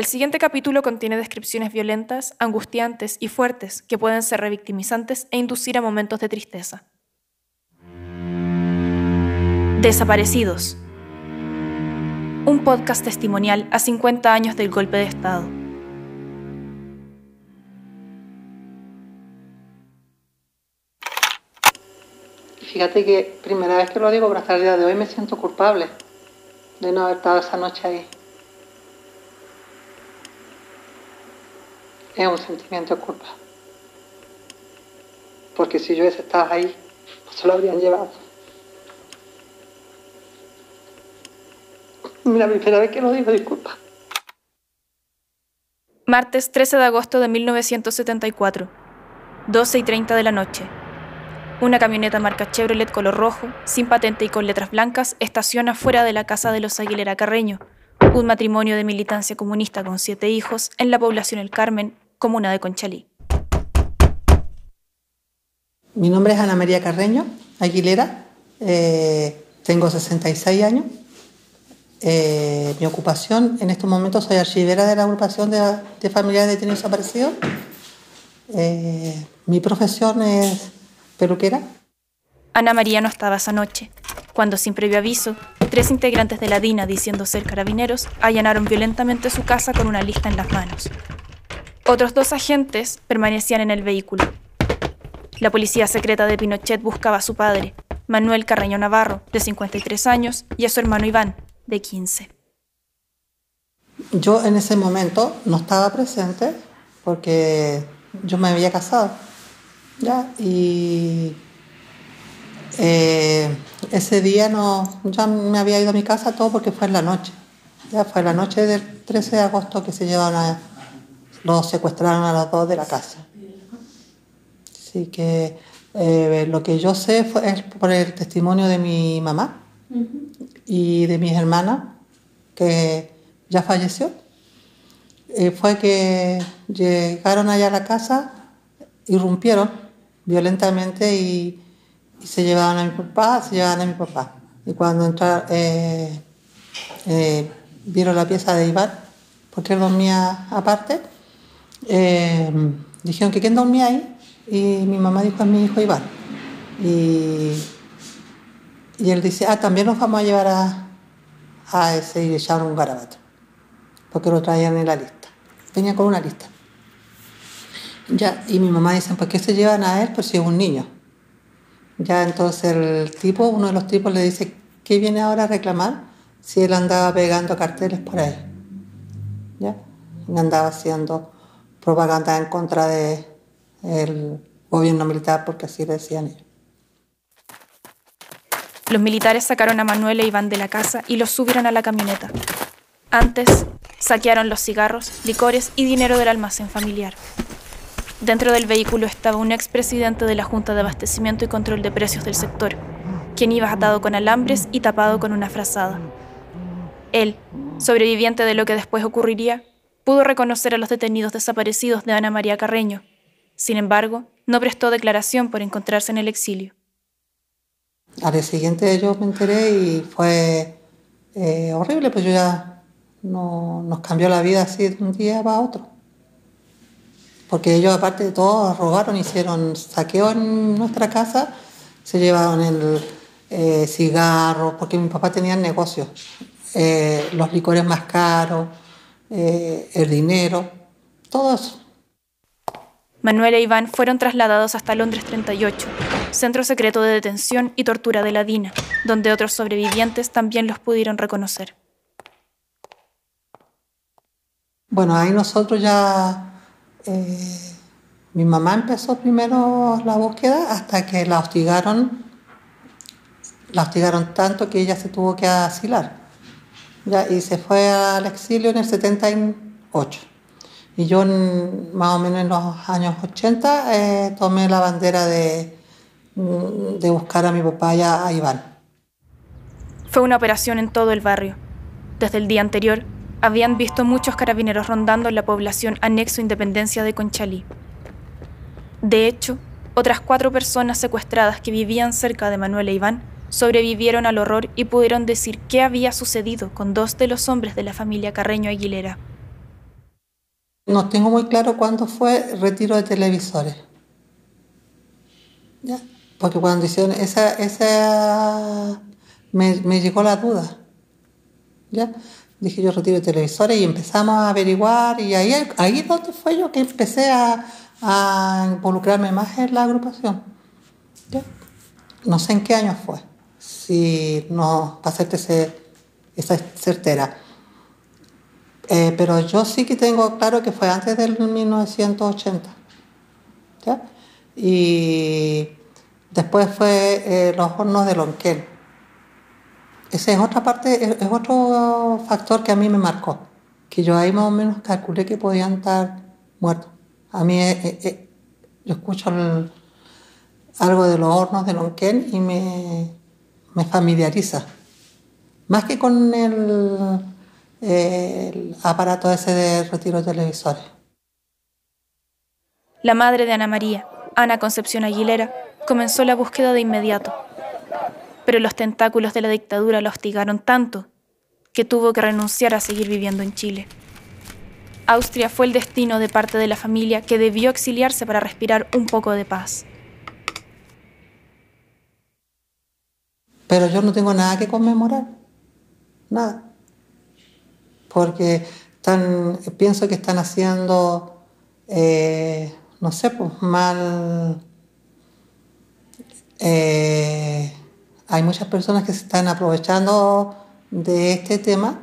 El siguiente capítulo contiene descripciones violentas, angustiantes y fuertes que pueden ser revictimizantes e inducir a momentos de tristeza. Desaparecidos. Un podcast testimonial a 50 años del golpe de Estado. Fíjate que primera vez que lo digo, pero hasta el día de hoy me siento culpable de no haber estado esa noche ahí. Un sentimiento de culpa. Porque si yo hubiese estado ahí, no se lo habrían llevado. Mira, primera vez que lo digo, disculpa. Martes 13 de agosto de 1974, 12 y 30 de la noche. Una camioneta marca Chevrolet color rojo, sin patente y con letras blancas, estaciona fuera de la casa de los Aguilera Carreño, un matrimonio de militancia comunista con siete hijos en la población El Carmen, comuna de Conchalí. Mi nombre es Ana María Carreño, Aguilera, eh, tengo 66 años. Eh, mi ocupación, en estos momentos soy archivera de la agrupación de, de familiares de detenidos desaparecidos. Eh, mi profesión es peluquera. Ana María no estaba esa noche, cuando sin previo aviso, tres integrantes de la DINA, diciendo ser carabineros, allanaron violentamente su casa con una lista en las manos. Otros dos agentes permanecían en el vehículo. La policía secreta de Pinochet buscaba a su padre, Manuel Carreño Navarro, de 53 años, y a su hermano Iván, de 15. Yo en ese momento no estaba presente porque yo me había casado. ¿ya? Y eh, ese día no, ya me había ido a mi casa todo porque fue en la noche. Ya fue la noche del 13 de agosto que se llevaron a, los secuestraron a los dos de la casa. Así que eh, lo que yo sé fue, es por el testimonio de mi mamá y de mis hermanas, que ya falleció. Eh, fue que llegaron allá a la casa, irrumpieron violentamente y, se llevaban a mi papá, se llevaban a mi papá. Y cuando entraron, eh, vieron la pieza de Iván, porque él dormía aparte, eh, dijeron que quién dormía ahí y mi mamá dijo a mi hijo Iván. Y, y él dice, ah, también nos vamos a llevar a, a ese y echaron un garabato, porque lo traían en la lista. Venía con una lista. Ya, y mi mamá dice, ¿por qué se llevan a él? Pues si es un niño. Ya, entonces el tipo, uno de los tipos le dice, ¿qué viene ahora a reclamar? Si él andaba pegando carteles por ahí. ¿Ya? Andaba haciendo propaganda en contra del gobierno militar, porque así decían ellos. Los militares sacaron a Manuel e Iván de la casa y los subieron a la camioneta. Antes, saquearon los cigarros, licores y dinero del almacén familiar. Dentro del vehículo estaba un expresidente de la Junta de Abastecimiento y Control de Precios del sector, quien iba atado con alambres y tapado con una frazada. Él, sobreviviente de lo que después ocurriría, pudo reconocer a los detenidos desaparecidos de Ana María Carreño. Sin embargo, no prestó declaración por encontrarse en el exilio. Al día siguiente yo me enteré y fue eh, horrible, pues yo ya no, nos cambió la vida así de un día para otro porque ellos aparte de todo robaron, hicieron saqueo en nuestra casa, se llevaron el eh, cigarros, porque mi papá tenía negocio, eh, los licores más caros, eh, el dinero, todo eso. Manuel e Iván fueron trasladados hasta Londres 38, centro secreto de detención y tortura de la DINA, donde otros sobrevivientes también los pudieron reconocer. Bueno, ahí nosotros ya eh, mi mamá empezó primero la búsqueda hasta que la hostigaron, la hostigaron tanto que ella se tuvo que asilar. Ya, y se fue al exilio en el 78. Y yo más o menos en los años 80 eh, tomé la bandera de, de buscar a mi papá y a Iván. Fue una operación en todo el barrio. Desde el día anterior, habían visto muchos carabineros rondando la población anexo Independencia de Conchalí. De hecho, otras cuatro personas secuestradas que vivían cerca de Manuel e Iván sobrevivieron al horror y pudieron decir qué había sucedido con dos de los hombres de la familia Carreño Aguilera. No tengo muy claro cuándo fue retiro de televisores. ¿Ya? Porque cuando hicieron esa, esa me, me llegó la duda. ¿Ya? Dije yo retiro de televisores y empezamos a averiguar y ahí, ahí donde fue yo que empecé a, a involucrarme más en la agrupación. ¿Ya? No sé en qué año fue, si no, para hacerte esa certera. Eh, pero yo sí que tengo claro que fue antes del 1980. ¿ya? Y después fue eh, los hornos de Lonquén. Ese es otra parte, es, otro factor que a mí me marcó. Que yo ahí más o menos calculé que podían estar muertos. A mí eh, yo escucho algo de los hornos de Lonquén y me, me familiariza. Más que con el aparato ese de retiro de televisores. La madre de Ana María, Ana Concepción Aguilera, comenzó la búsqueda de inmediato, pero los tentáculos de la dictadura la hostigaron tanto que tuvo que renunciar a seguir viviendo en Chile. Austria fue el destino de parte de la familia que debió exiliarse para respirar un poco de paz. Pero yo no tengo nada que conmemorar, nada porque están, pienso que están haciendo, eh, no sé, pues mal. Eh, hay muchas personas que se están aprovechando de este tema.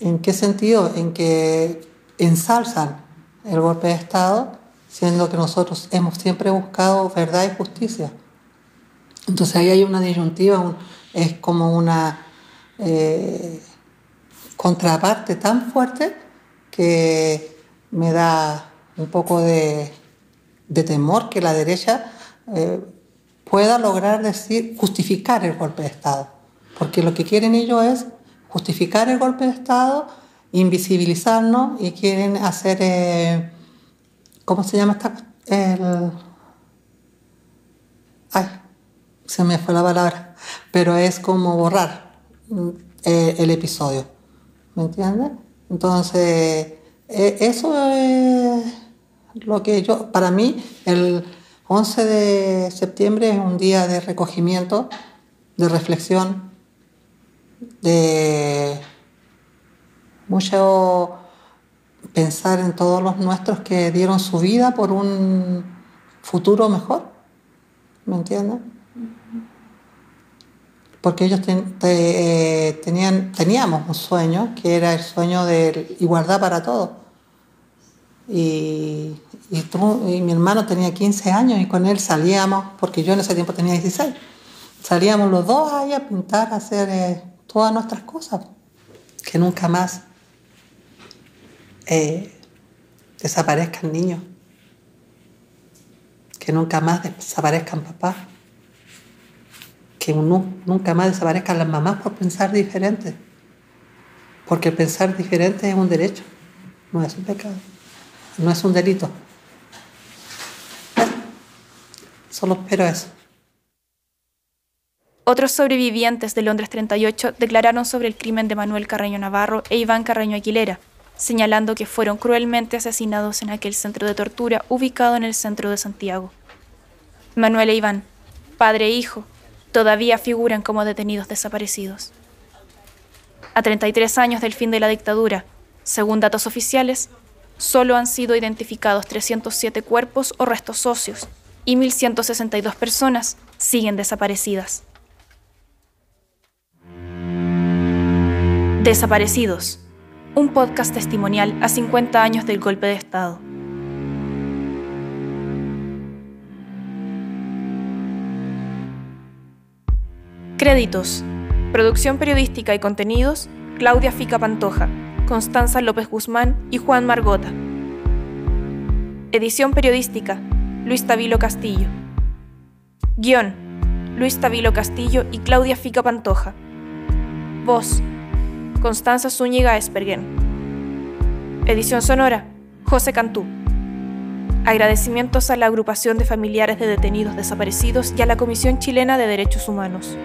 ¿En qué sentido? En que ensalzan el golpe de Estado, siendo que nosotros hemos siempre buscado verdad y justicia. Entonces ahí hay una disyuntiva, es como una... Eh, contraparte tan fuerte que me da un poco de, temor que la derecha eh, pueda lograr decir, justificar el golpe de Estado. Porque lo que quieren ellos es justificar el golpe de Estado, invisibilizarnos y quieren hacer, eh, ¿cómo se llama esta? El, ay, se me fue la palabra, pero es como borrar mm, eh, el episodio. ¿Me entiendes? Entonces, e, eso es lo que yo, para mí, el 11 de septiembre es un día de recogimiento, de reflexión, de mucho pensar en todos los nuestros que dieron su vida por un futuro mejor. ¿Me entiendes? Porque ellos eh, tenían, teníamos un sueño, que era el sueño de igualdad para todos. Y, y, mi hermano tenía 15 años y con él salíamos, porque yo en ese tiempo tenía 16, salíamos los dos ahí a pintar, a hacer eh, todas nuestras cosas, que nunca más eh, desaparezcan niños, que nunca más desaparezcan papás que nunca más desaparezcan las mamás por pensar diferente. Porque pensar diferente es un derecho, no es un pecado, no es un delito. Solo espero eso. Otros sobrevivientes de Londres 38 declararon sobre el crimen de Manuel Carreño Navarro e Iván Carreño Aguilera, señalando que fueron cruelmente asesinados en aquel centro de tortura ubicado en el centro de Santiago. Manuel e Iván, padre e hijo, todavía figuran como detenidos desaparecidos. A 33 años del fin de la dictadura, según datos oficiales, solo han sido identificados 307 cuerpos o restos óseos y 1.162 personas siguen desaparecidas. Desaparecidos, un podcast testimonial a 50 años del golpe de Estado. Créditos. Producción periodística y contenidos, Claudia Fica Pantoja, Constanza López Guzmán y Juan Margota. Edición periodística, Luis Tavilo Castillo. Guión, Luis Tavilo Castillo y Claudia Fica Pantoja. Voz, Constanza Zúñiga Espergen. Edición sonora, José Cantú. Agradecimientos a la agrupación de familiares de detenidos desaparecidos y a la Comisión Chilena de Derechos Humanos.